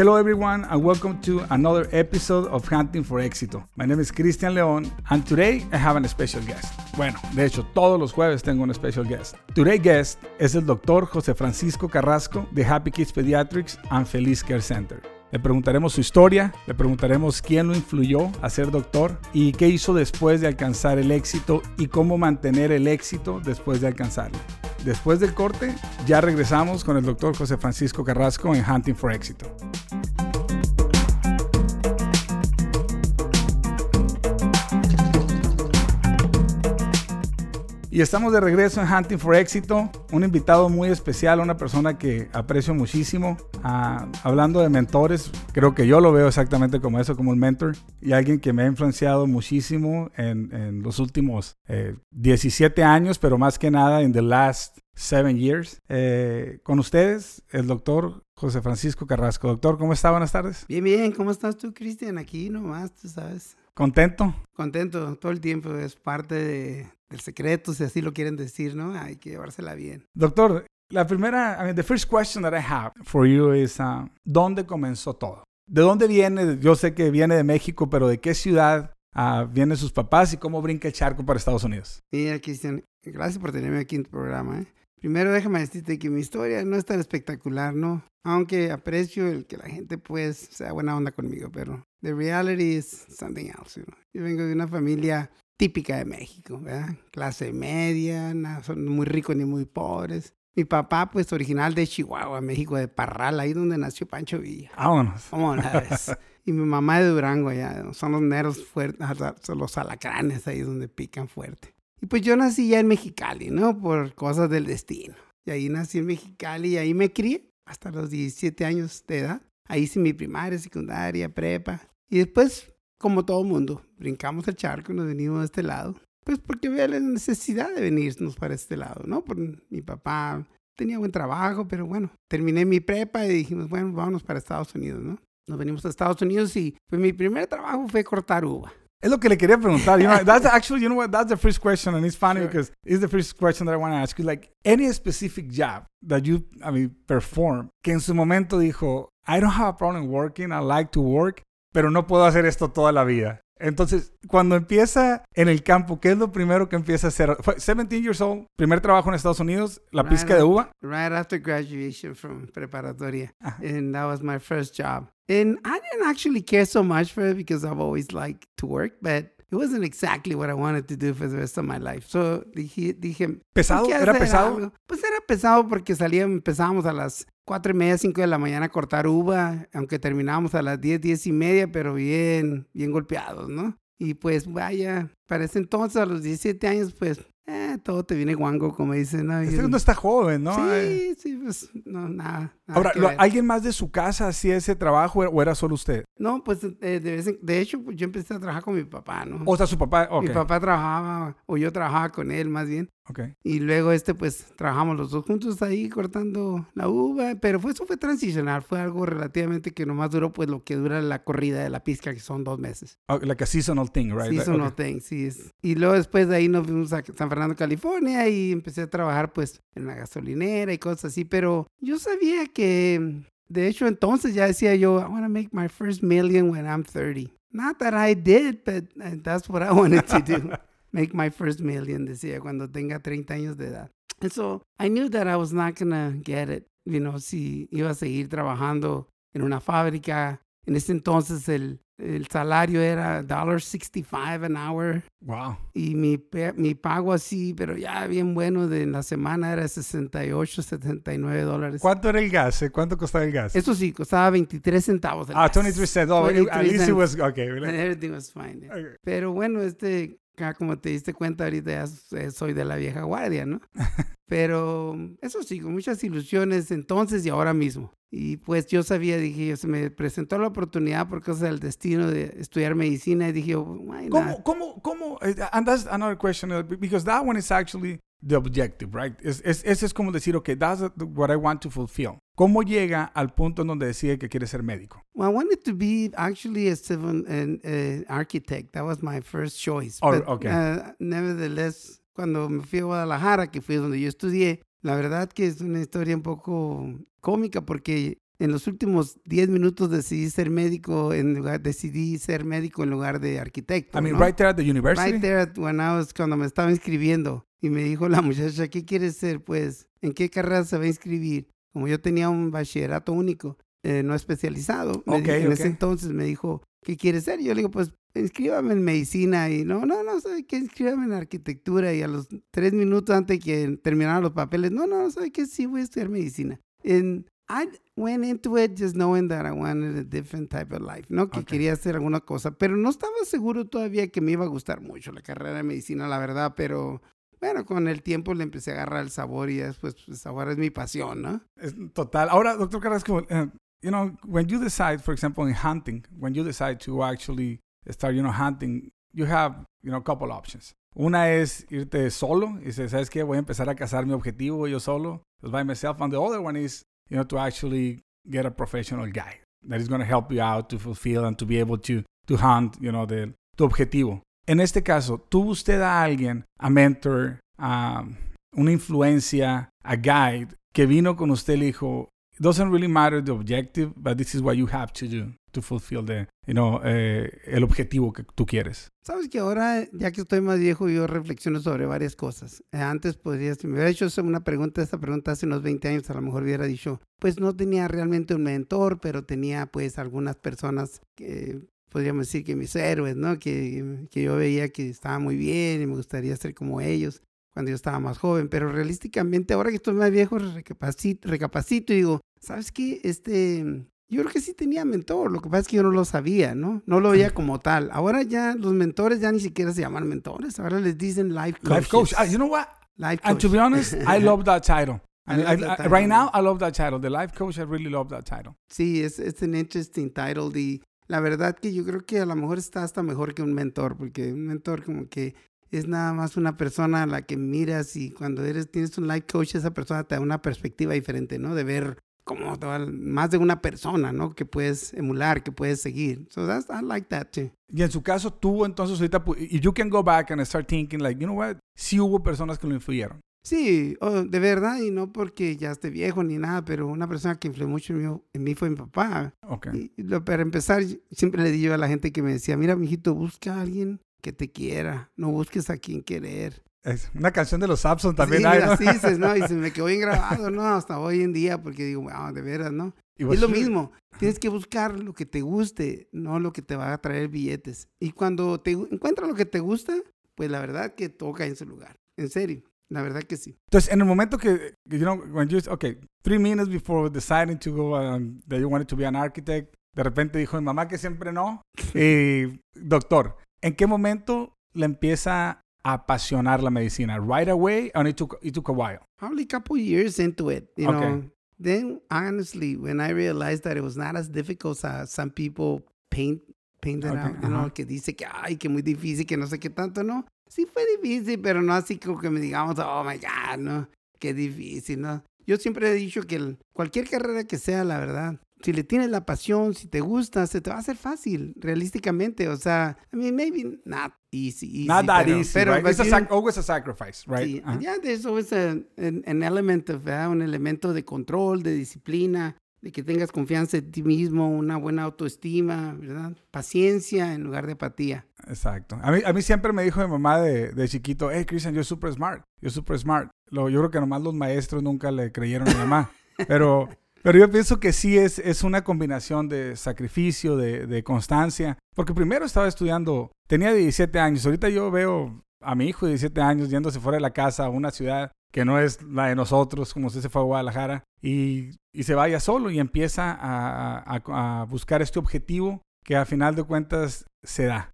Hello, everyone, and welcome to another episode of Hunting for Éxito. My name is Cristian León, and today I have a special guest. Bueno, de hecho, todos los jueves tengo un special guest. Today's guest es el doctor José Francisco Carrasco de Happy Kids Pediatrics and Feliz Care Center. Le preguntaremos su historia, le preguntaremos quién lo influyó a ser doctor y qué hizo después de alcanzar el éxito y cómo mantener el éxito después de alcanzarlo. Después del corte, ya regresamos con el doctor José Francisco Carrasco en Hunting for Éxito. Y estamos de regreso en Hunting for Éxito. Un invitado muy especial, una persona que aprecio muchísimo. Ah, hablando de mentores, creo que yo lo veo exactamente como eso, como un mentor. Y alguien que me ha influenciado muchísimo en, los últimos 17 eh, años, pero más que nada en the last seven years. Eh, con ustedes, el doctor José Francisco Carrasco. Doctor, ¿cómo está? Buenas tardes. Bien, bien. ¿Cómo estás tú, Cristian? Aquí nomás, tú sabes. ¿Contento? Contento, todo el tiempo. Es parte de, del secreto, si así lo quieren decir, ¿no? Hay que llevársela bien. Doctor, la primera, I mean, the first question that I have for you is, uh, ¿dónde comenzó todo? ¿De dónde viene? Yo sé que viene de México, pero ¿de qué ciudad uh, vienen sus papás y cómo brinca el charco para Estados Unidos? Mira, Cristian, gracias por tenerme aquí en tu programa. ¿eh? Primero déjame decirte que mi historia no es tan espectacular, ¿no? Aunque aprecio el que la gente pues sea buena onda conmigo, pero the reality is something else. Yo vengo de una familia típica de México, ¿verdad? Clase media, no son muy ricos ni muy pobres. Mi papá, pues original de Chihuahua, México, de Parral, ahí donde nació Pancho Villa. Vámonos. Vámonos. y mi mamá de Durango, allá, son los neros fuertes, son los alacranes ahí donde pican fuerte. Y pues yo nací ya en Mexicali, ¿no? Por cosas del destino. Y ahí nací en Mexicali y ahí me crié hasta los 17 años de edad. Ahí hice mi primaria, secundaria, prepa. Y después, como todo mundo, brincamos el charco y nos venimos a este lado. Pues porque había la necesidad de venirnos para este lado, ¿no? Por mi papá tenía buen trabajo, pero bueno, terminé mi prepa y dijimos, bueno, vámonos para Estados Unidos, ¿no? Nos venimos a Estados Unidos y pues mi primer trabajo fue cortar uva. Es lo que le quería preguntar. You know, that's actually, you know what? That's the first question, and it's funny because it's the first question that I want to ask you. Like any specific job that you, I mean, perform, que en su momento dijo, I don't have a problem working, I like to work, pero no puedo hacer esto toda la vida. Entonces, cuando empieza en el campo, ¿qué es lo primero que empieza a hacer? Fue 17 years old, primer trabajo en Estados Unidos, la pizca de uva. Right after graduation from preparatoria. And that was my first job. And I didn't actually care so much for it because I've always liked to work, but it wasn't exactly what I wanted to do for the rest of my life. So dije, dije ¿pesado? ¿Era pesado? Pues era pesado porque salíamos, empezábamos a las cuatro y media, cinco de la mañana a cortar uva, aunque terminábamos a las diez, diez y media, pero bien, bien golpeados, ¿no? Y pues vaya, para ese entonces, a los 17 años, pues eh, todo te viene guango, como dicen. ¿no? Este no está joven, ¿no? Sí, sí, pues no, nada. Ahora, ¿alguien más de su casa hacía ese trabajo o era solo usted? No, pues eh, de, de, hecho yo empecé a trabajar con mi papá, ¿no? O sea, su papá, ok. Mi papá trabajaba, o yo trabajaba con él más bien. Okay. Y luego este, pues, trabajamos los dos juntos ahí cortando la uva, pero fue, eso fue transicional, fue algo relativamente que nomás duró, pues, lo que dura la corrida de la pizca, que son dos meses. Oh, like a seasonal thing, right? Seasonal thing, sí. Es. Y luego después de ahí nos fuimos a San Fernando, California, y empecé a trabajar, pues, en la gasolinera y cosas así, pero yo sabía que, de hecho, entonces ya decía yo, I want to make my first million when I'm 30. Not that I did, but uh, that's what I wanted to do. make my first million, decía, cuando tenga 30 años de edad. And so I knew that I was not gonna get it, you know, si iba a seguir trabajando en una fábrica. En ese entonces el, el salario era $1.65 an hour. Wow. Y mi, mi pago así, pero ya bien bueno, de la semana era 68, 79 dólares. ¿Cuánto era el gas? Eh? ¿Cuánto costaba el gas? Eso sí, costaba 23 centavos. ah, 23 cents. Oh, at least it was, okay. Everything was fine. Pero bueno, este, como te diste cuenta ahorita ya soy de la vieja guardia, ¿no? Pero eso sí, con muchas ilusiones entonces y ahora mismo. Y pues yo sabía, dije, se me presentó la oportunidad por causa del destino de estudiar medicina y dije, why not? ¿Cómo, cómo, cómo? Eh, and that's another question, uh, because that one is actually the objective, right? Es, es, ese es como decir, okay, that's what I want to fulfill. ¿Cómo llega al punto en donde decide que quiere ser médico? Well, I wanted to be actually a civil an, uh, architect. That was my first choice. Oh, But, okay. Uh, nevertheless, cuando me fui a Guadalajara, que fue donde yo estudié, la verdad que es una historia un poco cómica porque en los últimos 10 minutos decidí ser médico en lugar, decidí ser médico en lugar de arquitecto. I mean, ¿no? right there at the university. Right there at- when I was- cuando me estaba inscribiendo. Y me dijo la muchacha, ¿qué quieres ser? Pues, ¿en qué carrera se va a inscribir? Como yo tenía un bachillerato único, eh, no especializado. me Ok, di- en ese entonces me dijo, ¿qué quieres ser? Yo le digo, pues, inscríbame en medicina. Y no, no, no, ¿sabe qué? Inscríbame en arquitectura. Y a los tres minutos antes que terminaran los papeles, no, no, ¿sabe qué? Sí, voy a estudiar medicina. And I went into it just knowing that I wanted a different type of life, ¿no? Que Ok. quería hacer alguna cosa, pero no estaba seguro todavía que me iba a gustar mucho la carrera de medicina, la verdad, pero bueno, con el tiempo le empecé a agarrar el sabor y después, pues ahora es mi pasión, ¿no? Es total. Ahora, doctor Carrasco, uh, you know, when you decide, for example, in hunting, when you decide to actually start, you know, hunting, you have, you know, a couple options. Una es irte solo y dices, ¿sabes qué? Voy a empezar a cazar mi objetivo yo solo, just by myself. And the other one is, you know, to actually get a professional guy that is going to help you out to fulfill and to be able to, to hunt, you know, the, tu objetivo. En este caso, ¿tuvo usted a alguien, a mentor, a una influencia, a guide, que vino con usted y le dijo, it doesn't really matter the objective, but this is what you have to do to fulfill the, you know, eh, el objetivo que tú quieres? Sabes que ahora, ya que estoy más viejo, yo reflexiono sobre varias cosas. Eh, antes podría, si me hubiera hecho una pregunta, esta pregunta hace unos 20 años, a lo mejor hubiera dicho, pues no tenía realmente un mentor, pero tenía pues algunas personas que podríamos decir que mis héroes, ¿no? Que, que yo veía que estaban muy bien y me gustaría ser como ellos cuando yo estaba más joven, pero realísticamente ahora que estoy más viejo recapacito, recapacito y digo, ¿sabes qué? Este, yo creo que sí tenía mentor, lo que pasa es que yo no lo sabía, ¿no? No lo veía como tal. Ahora ya los mentores ya ni siquiera se llaman mentores, ahora les dicen life coaches. Life coach. Ah, you know what? Life And to coach. be honest, I love that title. I I mean, love I- that I- title. right now, I love that title. The life coach, I really love that title. Sí, es, es un interesting title y la verdad que yo creo que a lo mejor está hasta mejor que un mentor, porque un mentor como que es nada más una persona a la que miras y cuando eres tienes un life coach esa persona te da una perspectiva diferente, ¿no? De ver como más de una persona, ¿no? Que puedes emular, que puedes seguir. So that's, I like that too. Y en su caso, tuvo entonces ahorita, you can go back and start thinking, like, you know what? Sí hubo personas que lo influyeron. Sí, oh, de verdad, y no porque ya esté viejo ni nada, pero una persona que influyó mucho en mí, en mí fue mi papá. Ok. Y lo- para empezar, siempre le di yo a la gente que me decía, mira, mijito, busca a alguien que te quiera, no busques a quien querer. Es una canción de los Sapson también sí, hay, ¿no? así ¿no? Y se me quedó bien grabado, ¿no? Hasta hoy en día, porque digo, wow, de veras, ¿no? Y es lo mismo, tienes que buscar lo que te guste, no lo que te va a traer billetes. Y cuando te encuentras lo que te gusta, pues la verdad que toca en su lugar. En serio, la verdad que sí. Entonces, en el momento que, you know, when you, okay, three minutes before deciding to go, um, that you wanted to be an architect, de repente dijo mi mamá que siempre no. Y, doctor, ¿en qué momento le empieza a apasionar la medicina? Right away, or it took, it took a while? probably a couple years into it, you Okay. know. Then honestly, when I realized that it was not as difficult as some people paint paint it Okay, out, you know, ajá. que dice que ay, que muy difícil, que no sé qué tanto, no. Sí fue difícil, pero no así como que me digamos, oh my god, no, qué difícil, no. Yo siempre he dicho que el- cualquier carrera que sea, la verdad, si le tienes la pasión, si te gusta, se te va a hacer fácil, realísticamente. O sea, I mean, maybe not easy, easy Not that pero, easy, pero right? It's a always a sacrifice, right? Sí, Ajá. yeah, there's always a, an, an element of, ¿verdad? un elemento de control, de disciplina, de que tengas confianza en ti mismo, una buena autoestima, ¿verdad? Paciencia en lugar de apatía. Exacto. A mí, a mí siempre me dijo mi mamá de, de chiquito, hey, Christian, you're super smart. You're super smart. Lo, yo creo que nomás los maestros nunca le creyeron a mi mamá. Pero, pero yo pienso que sí es, es una combinación de sacrificio, de, de constancia. Porque primero estaba estudiando, tenía 17 años. Ahorita yo veo a mi hijo de 17 años yéndose fuera de la casa a una ciudad que no es la de nosotros, como usted se fue a Guadalajara, y, y se vaya solo y empieza a, a- a buscar este objetivo que a final de cuentas se da.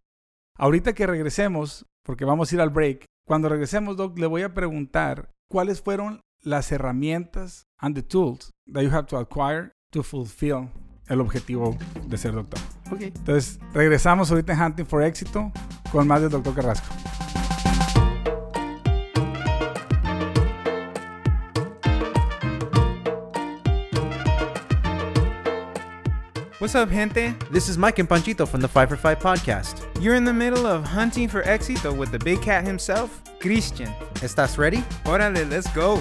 Ahorita que regresemos, porque vamos a ir al break, cuando regresemos, Doc, le voy a preguntar cuáles fueron las herramientas and the tools that you have to acquire to fulfill el objetivo de ser doctor. Ok. Entonces, regresamos ahorita en Hunting for Éxito con más del doctor Carrasco. What's up, gente? This is Mike and Panchito from the Five for Five podcast. You're in the middle of hunting for éxito with the big cat himself, Christian. ¿Estás ready? Órale, let's go.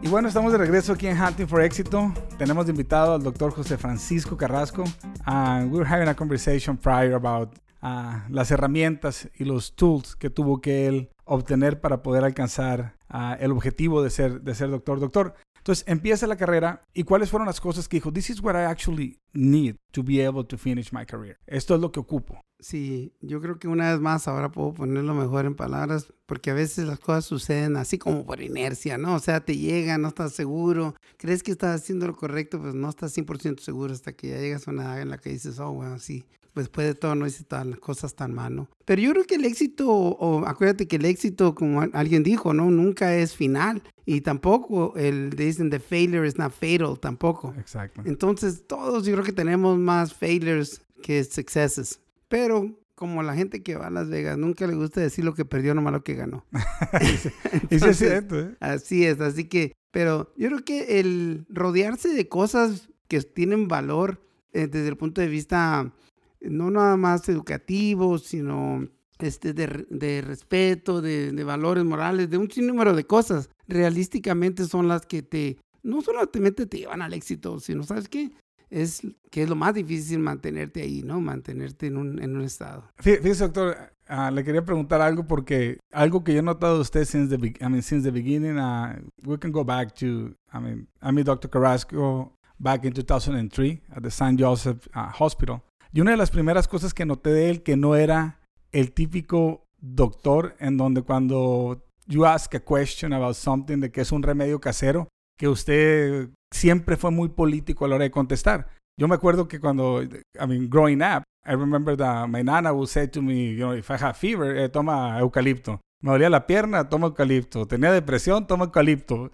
Y bueno, estamos de regreso aquí en Hunting for Éxito. Tenemos de invitado al doctor José Francisco Carrasco. And we were having a conversation prior about uh, las herramientas y los tools que tuvo que él obtener para poder alcanzar uh, el objetivo de ser, de ser doctor. Doctor, entonces empieza la carrera y cuáles fueron las cosas que dijo, this is what I actually need to be able to finish my career. Esto es lo que ocupo. Sí, yo creo que una vez más ahora puedo ponerlo mejor en palabras, porque a veces las cosas suceden así como por inercia, ¿no? O sea, te llega, no estás seguro, crees que estás haciendo lo correcto, pues no estás 100% seguro hasta que ya llegas a una edad en la que dices, oh, bueno, sí, pues después de todo no hice tan, cosas tan mal, ¿no? Pero yo creo que el éxito, o acuérdate que el éxito, como alguien dijo, ¿no? Nunca es final. Y tampoco el dicen the failure is not fatal, tampoco. Exacto. Entonces, todos yo creo que tenemos más failures que successes. Pero como la gente que va a Las Vegas, nunca le gusta decir lo que perdió, nomás lo que ganó. Eso es cierto, ¿eh? Así es, así que, pero yo creo que el rodearse de cosas que tienen valor eh, desde el punto de vista no nada más educativo, sino este, de, de respeto, de, de, valores morales, de un sinnúmero de cosas, realísticamente son las que te, no solamente te llevan al éxito, sino, ¿sabes qué? Es que es lo más difícil mantenerte ahí, ¿no? Mantenerte en un, en un estado. Fíjese, doctor, uh, le quería preguntar algo porque algo que yo he notado de usted since the, I mean, since the beginning, uh, we can go back to, I mean, I met Dr. Carrasco back in 2003 at the St. Joseph uh, Hospital. Y una de las primeras cosas que noté de él que no era el típico doctor en donde cuando you ask a question about something de que es un remedio casero, que usted siempre fue muy político a la hora de contestar. Yo me acuerdo que cuando, I mean, growing up, I remember that my nana would say to me, you know, if I have fever, eh, toma eucalipto. Me dolía la pierna, toma eucalipto. Tenía depresión, toma eucalipto.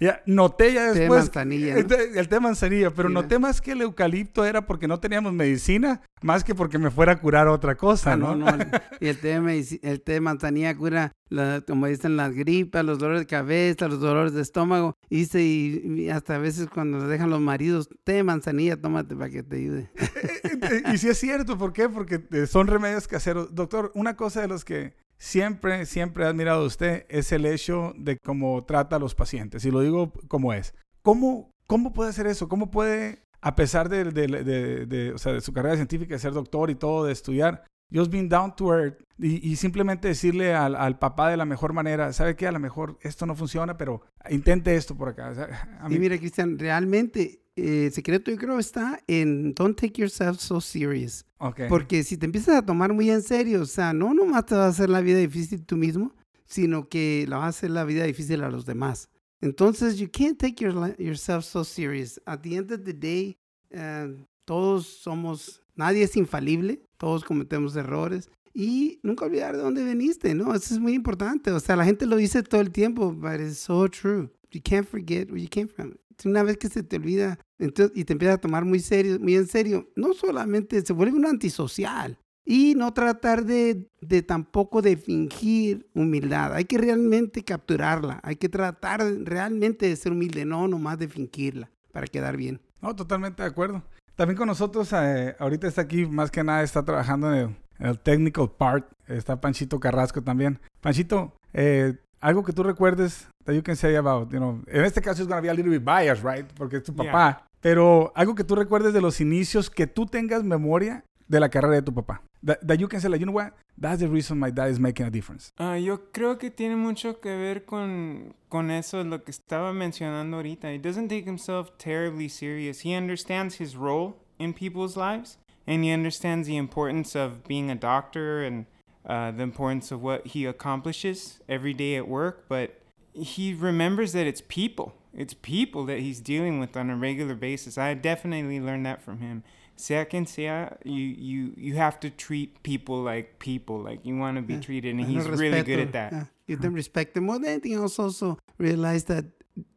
Ya, noté ya después. manzanilla, ¿no? el, el, té manzanilla, pero Mira. noté más que el eucalipto era porque no teníamos medicina, más que porque me fuera a curar otra cosa, Ah, ¿no? no, no. Y el té, de medici- el té de manzanilla cura, la- como dicen, las gripas, los dolores de cabeza, los dolores de estómago. Y, dice, y, y hasta a veces cuando le dejan los maridos, té de manzanilla, tómate para que te ayude. y sí es cierto, ¿por qué? Porque eh, son remedios caseros. Doctor, una cosa de los que siempre, siempre he admirado de usted es el hecho de cómo trata a los pacientes. Y lo digo como es. ¿Cómo, cómo puede hacer eso? ¿Cómo puede, a pesar de, de, de- de- o sea, de su carrera científica, de ser doctor y todo, de estudiar, just being down to earth y, y simplemente decirle al, al papá de la mejor manera, ¿sabe qué? A lo mejor esto no funciona, pero intente esto por acá. O sea, a Y mí- mira, Cristian, realmente eh, secreto yo creo está en don't take yourself so serious. ok. Porque si te empiezas a tomar muy en serio, o sea, no nomás te va a hacer la vida difícil tú mismo, sino que la va a hacer la vida difícil a los demás. Entonces, you can't take your, yourself so serious. At the end of the day, eh, todos somos, nadie es infalible, todos cometemos errores. Y nunca olvidar de dónde veniste, ¿no? Eso es muy importante. O sea, la gente lo dice todo el tiempo, but it's so true. You can't forget where you came from. Una vez que se te olvida entonces, y te empiezas a tomar muy, serio, muy en serio, no solamente se vuelve un antisocial. Y no tratar de, de tampoco de fingir humildad. Hay que realmente capturarla. Hay que tratar realmente de ser humilde, no nomás de fingirla para quedar bien. No, totalmente de acuerdo. También con nosotros, eh, ahorita está aquí, más que nada está trabajando en el, technical part. Está Panchito Carrasco también. Panchito, eh, algo que tú recuerdes that you can say about, you know, en este caso es going to be a little bit biased, right? Porque es tu Yeah. papá. Pero algo que tú recuerdes de los inicios, que tú tengas memoria de la carrera de tu papá. That, that you can say, like, you know what? That's the reason my dad is making a difference. Ah, yo creo que tiene mucho que ver con, con eso, lo que estaba mencionando ahorita. He doesn't take himself terribly serious. He understands his role in people's lives, and he understands the importance of being a doctor and uh, the importance of what he accomplishes every day at work. But he remembers that it's people. It's people that he's dealing with on a regular basis. I definitely learned that from him. Quien sea, you, you, you have to treat people like people, like you want to be Yeah. treated, and he's really good respeto, at that. yeah. Give them respect. And more than anything else, also realize that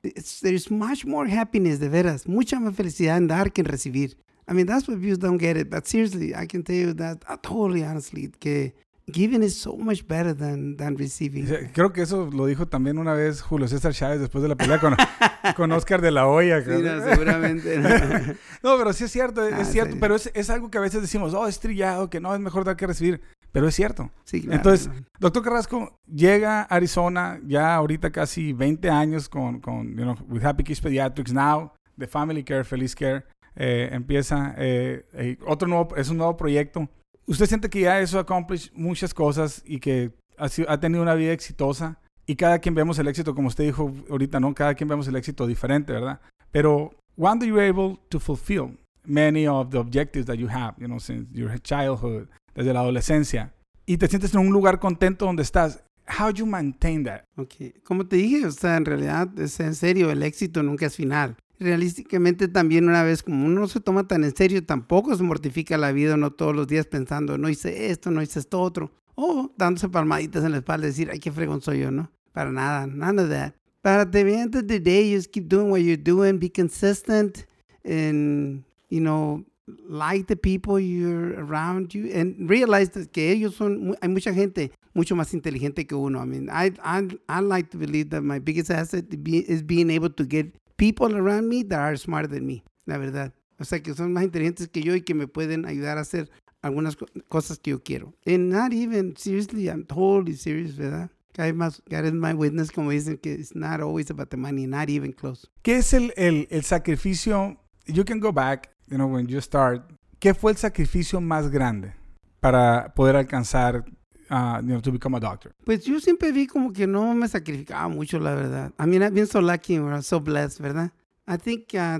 it's, there's much more happiness, de veras, mucha más felicidad en dar que en recibir. I mean, that's what views don't get it. But seriously, I can tell you that uh, totally honestly, que giving is so much better than, than receiving. Sea, Creo que eso lo dijo también una vez Julio César Chávez después de la pelea con, con Oscar de la Hoya. Sí, no, seguramente. No, pero sí es cierto, es Ah, cierto, sí. pero es, es algo que a veces decimos, oh, es trillado, que no, es mejor dar que recibir. pero es cierto. Sí, claro. Entonces, Doctor Carrasco llega a Arizona ya ahorita casi 20 años con, con you know, with Happy Kids Pediatrics now, the Family Care, Feliz Care, eh, empieza eh, eh, otro nuevo, es un nuevo proyecto. ¿Usted siente que ya eso accomplish muchas cosas y que ha, sido- ha tenido una vida exitosa? Y cada quien vemos el éxito, como usted dijo ahorita, ¿no? Cada quien vemos el éxito diferente, ¿verdad? Pero, when you able to fulfill many of the objectives that you have, you know, since your childhood, desde la adolescencia, y te sientes en un lugar contento donde estás, how you maintain that? Ok, como te dije, o sea, en realidad, es en serio, el éxito nunca es final. Realísticamente también una vez, como uno no se toma tan en serio, tampoco se mortifica la vida, no todos los días pensando, no hice esto, no hice esto otro, o dándose palmaditas en la espalda decir, ay, qué fregón soy yo, ¿no? Para nada, none of that. But at the end of the day, just keep doing what you're doing, be consistent, and, you know, like the people you're around you, and realize that que ellos son, hay mucha gente mucho más inteligente que uno. I mean, I, I, I like to believe that my biggest asset is being able to get people around me that are smarter than me, la verdad. O sea, que son más inteligentes que yo y que me pueden ayudar a hacer algunas co- cosas que yo quiero. And not even, seriously, I'm totally serious, ¿verdad? God is God is my witness, como dicen, que it's not always about the money, not even close. ¿Qué es el, el, el sacrificio? You can go back, you know, when you start. ¿Qué fue el sacrificio más grande para poder alcanzar, uh, you know, to become a doctor? Pues yo siempre vi como que no me sacrificaba mucho, la verdad. I mean, I've been so lucky so blessed, ¿verdad? I think uh,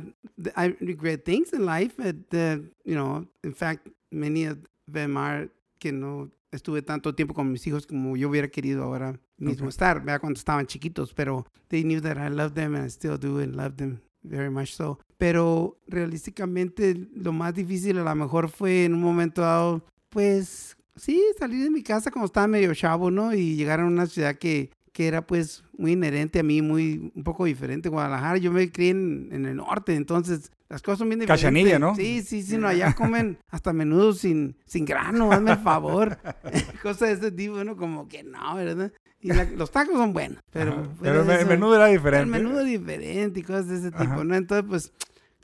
I regret things in life that, uh, you know, in fact, many of them are que no estuve tanto tiempo con mis hijos como yo hubiera querido ahora mismo Okay. estar, ¿verdad? Cuando estaban chiquitos, pero they knew that I loved them and I still do and love them very much so. Pero realísticamente lo más difícil a lo mejor fue en un momento dado, pues sí, salir de mi casa cuando estaba medio chavo, ¿no? Y llegar a una ciudad que, que era pues muy inherente a mí, muy un poco diferente. Guadalajara, yo me crié en, en el norte, entonces las cosas son bien diferentes. Cachanilla, ¿no? Sí, sí, sí, no, allá comen hasta menudo sin, sin grano, hazme el favor. Cosas de ese tipo, ¿no? Como que no, ¿verdad? Y la- los tacos son buenos, pero... Ajá. fuera Pero el menú era diferente. el menú es diferente y cosas de ese tipo, Ajá. ¿no? Entonces, pues,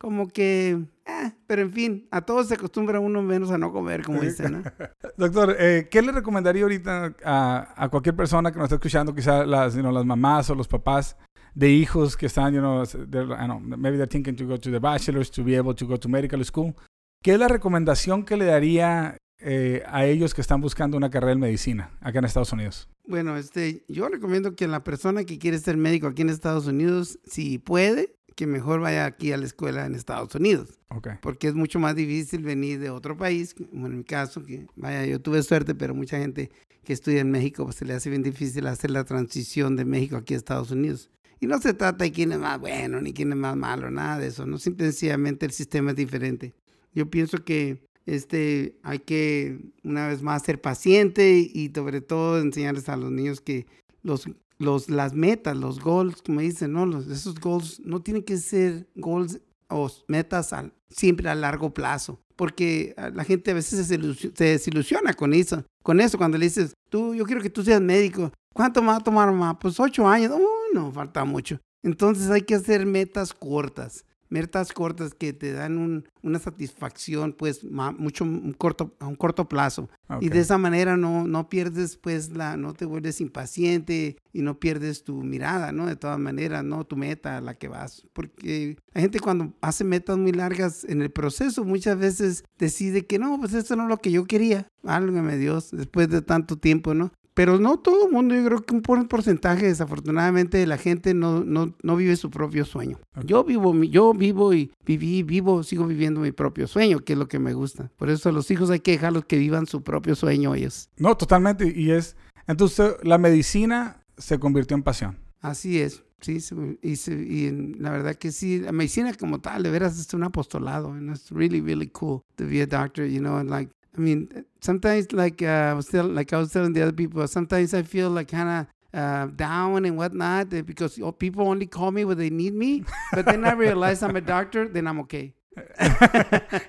como que, eh, pero en fin, a todos se acostumbra uno menos a no comer, como dicen, ¿no? Doctor, eh, ¿qué le recomendaría ahorita a, a cualquier persona que nos está escuchando, quizás las, you know, las mamás o los papás de hijos que están, you know, they're, I don't know, maybe they're thinking to go to the bachelor's, to be able to go to medical school? ¿Qué es la recomendación que le daría eh, a ellos que están buscando una carrera en medicina acá en Estados Unidos? Bueno, este, yo recomiendo que la persona que quiere ser médico aquí en Estados Unidos, si puede, que mejor vaya aquí a la escuela en Estados Unidos. Ok. porque es mucho más difícil venir de otro país, como en mi caso, que vaya, yo tuve suerte, pero mucha gente que estudia en México pues, se le hace bien difícil hacer la transición de México aquí a Estados Unidos. Y no se trata de quién es más bueno ni quién es más malo, nada de eso, no simple y sencillamente el sistema es diferente. Yo pienso que este, hay que una vez más ser paciente y sobre todo enseñarles a los niños que los, los, las metas, los goals, como dicen, ¿no? Los, esos goals no tienen que ser goals o metas al- siempre a largo plazo. Porque la gente a veces se, desilu- se desilusiona con eso. Con eso, cuando le dices, tú, yo quiero que tú seas médico. ¿Cuánto me va a tomar, mamá? Pues ocho años. Oh, no, falta mucho. Entonces hay que hacer metas cortas. Metas cortas que te dan un- una satisfacción, pues, ma- mucho un corto, a un corto plazo. Y ok. de esa manera no, no pierdes, pues, la, no te vuelves impaciente y no pierdes tu mirada, ¿no? De todas maneras, ¿no? Tu meta a la que vas. Porque la gente cuando hace metas muy largas en el proceso, muchas veces decide que no, pues eso no es lo que yo quería. Válgame Dios, después de tanto tiempo, ¿no? Pero no todo el mundo, yo creo que un por- porcentaje, desafortunadamente, de la gente no, no, no vive su propio sueño. Ok. Yo vivo, mi- yo vivo y viví, vivo, sigo viviendo mi propio sueño, que es lo que me gusta. Por eso a los hijos hay que dejarlos que vivan su propio sueño ellos. No, totalmente. Y es, entonces la medicina se convirtió en pasión. Así es, sí, y, y la verdad que sí, la medicina como tal, de veras es un apostolado, and it's really, really cool to be a doctor, you know, and like, I mean, sometimes like, uh, I was tell, like I was telling the other people, sometimes I feel like kind of uh, down and whatnot eh, because people only call me when they need me, but then I realize I'm a doctor, then I'm okay.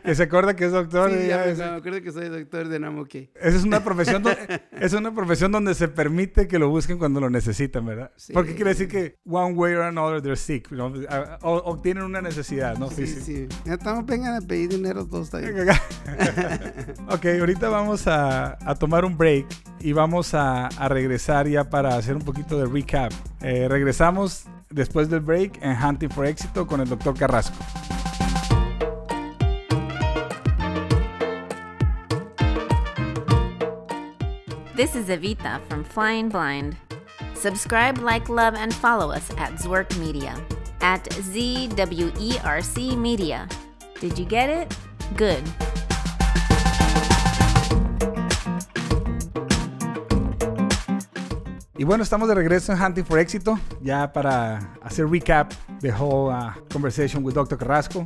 Que se acuerda que es doctor. Sí, ya me, acuerdo que soy doctor de Namoke. esa es una profesión do- es una profesión donde se permite que lo busquen cuando lo necesitan, ¿verdad? Sí. Porque quiere decir que one way or another they're sick, ¿no? O, o tienen una necesidad, ¿no? Sí, Física. sí. Ya estamos, vengan a pedir dinero todos también. ok, ahorita vamos a, a tomar un break y vamos a, a regresar ya para hacer un poquito de recap. Eh, regresamos después del break en Hunting for Éxito con el doctor Carrasco. This is Evita from Flying Blind. Subscribe, like, love, and follow us at Zwerk Media at ZWERC Media. Did you get it? Good. Y bueno, estamos de regreso en Hunting for Éxito, ya para hacer recap the whole uh, conversation with Dr. Carrasco.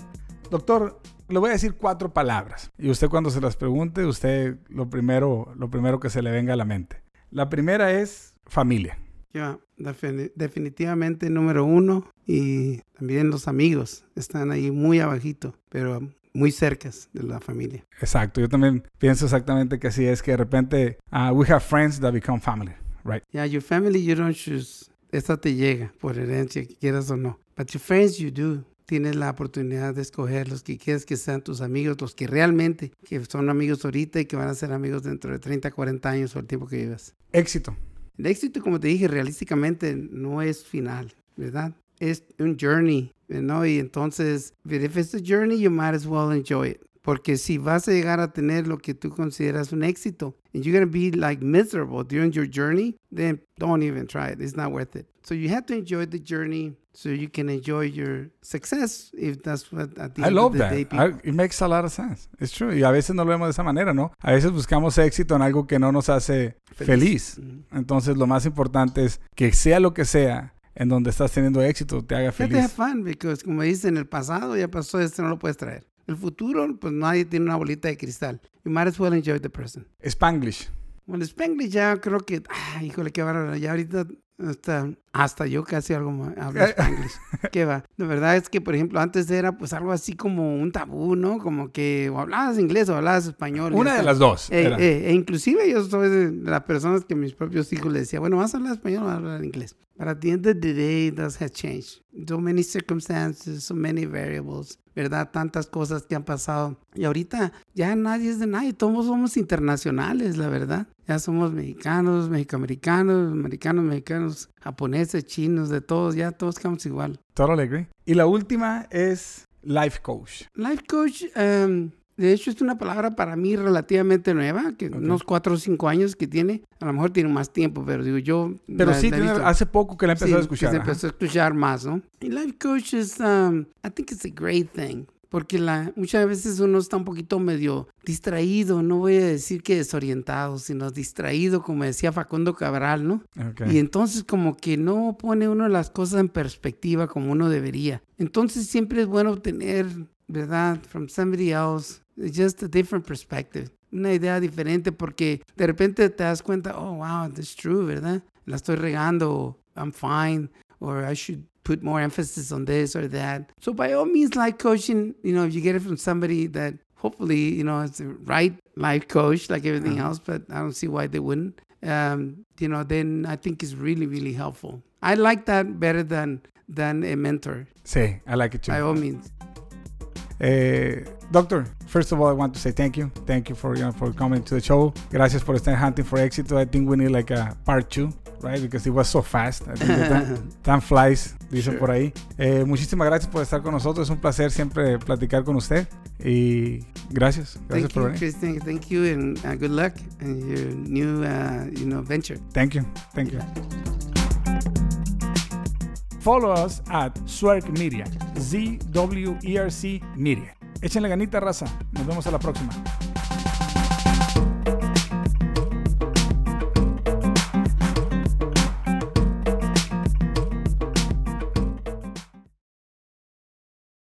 Doctor, le voy a decir cuatro palabras y usted cuando se las pregunte, usted lo primero, lo primero que se le venga a la mente. La primera es familia. Ya, defini- definitivamente número uno. Y también los amigos están ahí muy abajito, pero muy cercas de la familia. Exacto, yo también pienso exactamente que así es, que de repente uh, we have friends that become family, right? Yeah, your family you don't choose. Esta te llega por herencia, que quieras o no. But your friends you do. Tienes la oportunidad de escoger los que quieres que sean tus amigos, los que realmente que son amigos ahorita y que van a ser amigos dentro de 30, 40 años o el tiempo que vivas. Éxito. El éxito, como te dije, realísticamente no es final, ¿verdad? Es un journey, ¿no? Y entonces, if it's a journey, you might as well enjoy it. Porque si vas a llegar a tener lo que tú consideras un éxito, and you're going to be like miserable during your journey, then don't even try it. It's not worth it. So you have to enjoy the journey so you can enjoy your success if that's what at the I end love of the that. day people I- it makes a lot of sense. It's true. Y a veces no lo vemos de esa manera, ¿no? A veces buscamos éxito en algo que no nos hace feliz. Mm. Entonces, lo más importante es que sea lo que sea en donde estás teniendo éxito, te haga You have to have feliz. fun, because como dice, en el pasado ya pasó, este no lo puedes traer. El futuro, pues nadie tiene una bolita de cristal. You might as well enjoy the present. Spanglish. Bueno, Spanglish ya creo que, ah, híjole, qué bárbaro. Ya ahorita hasta, hasta yo casi algo hablo Spanglish. ¿Qué va? La verdad es que, por ejemplo, antes era pues algo así como un tabú, ¿no? Como que o hablabas inglés o hablabas español. Una de las dos. Eh, eh, e inclusive yo soy de las personas que mis propios hijos les decía, bueno, vas a hablar español o vas a hablar inglés. But at the end of the day, that has changed. So many circumstances, so many variables, ¿verdad? Tantas cosas que han pasado. Y ahorita ya nadie es de nadie, todos somos internacionales, la verdad. Ya somos mexicanos, mexicoamericanos, americanos, mexicanos, japoneses, chinos, de todos, ya todos quedamos igual. Totally agree. Y la última es life coach. Life coach, em, de hecho, es una palabra para mí relativamente nueva, que unos cuatro o cinco años que tiene. A lo mejor tiene más tiempo, pero digo yo. Pero la- sí, la tiene- hace poco que la empezó Sí, a que escuchar. se ajá. empezó a escuchar más, ¿no? Y life coach es, um, I think it's a great thing. Porque la, muchas veces uno está un poquito medio distraído, no voy a decir que desorientado, sino distraído, como decía Facundo Cabral, ¿no? Ok. Y entonces como que no pone uno las cosas en perspectiva como uno debería. Entonces siempre es bueno tener, ¿verdad? From somebody else, just a different perspective. Una idea diferente porque de repente te das cuenta, oh, wow, that's true, ¿verdad? La estoy regando, I'm fine, or I should put more emphasis on this or that. So by all means, life coaching, you know, if you get it from somebody that hopefully, you know, is the right life coach like everything else, but I don't see why they wouldn't um, you know, then I think it's really, really helpful. I like that better than than a mentor, Sí, I like it too. by all means. Eh, doctor, first of all, I want to say thank you. Thank you for you know, for coming to the show. Gracias por estar hunting for éxito. I think we need like a part two, right? Because it was so fast. I think flies, dicen Sure. por ahí. Eh, muchísimas gracias por estar con nosotros. Es un placer siempre platicar con usted. Y gracias. Gracias Thank por you, venir. Christian. Thank you, and uh, good luck in your new, uh, you know, venture. Thank you. Thank you. Follow us at Zwerk Media. Z W E R C Media. Échenle ganita, raza. Nos vemos a la próxima.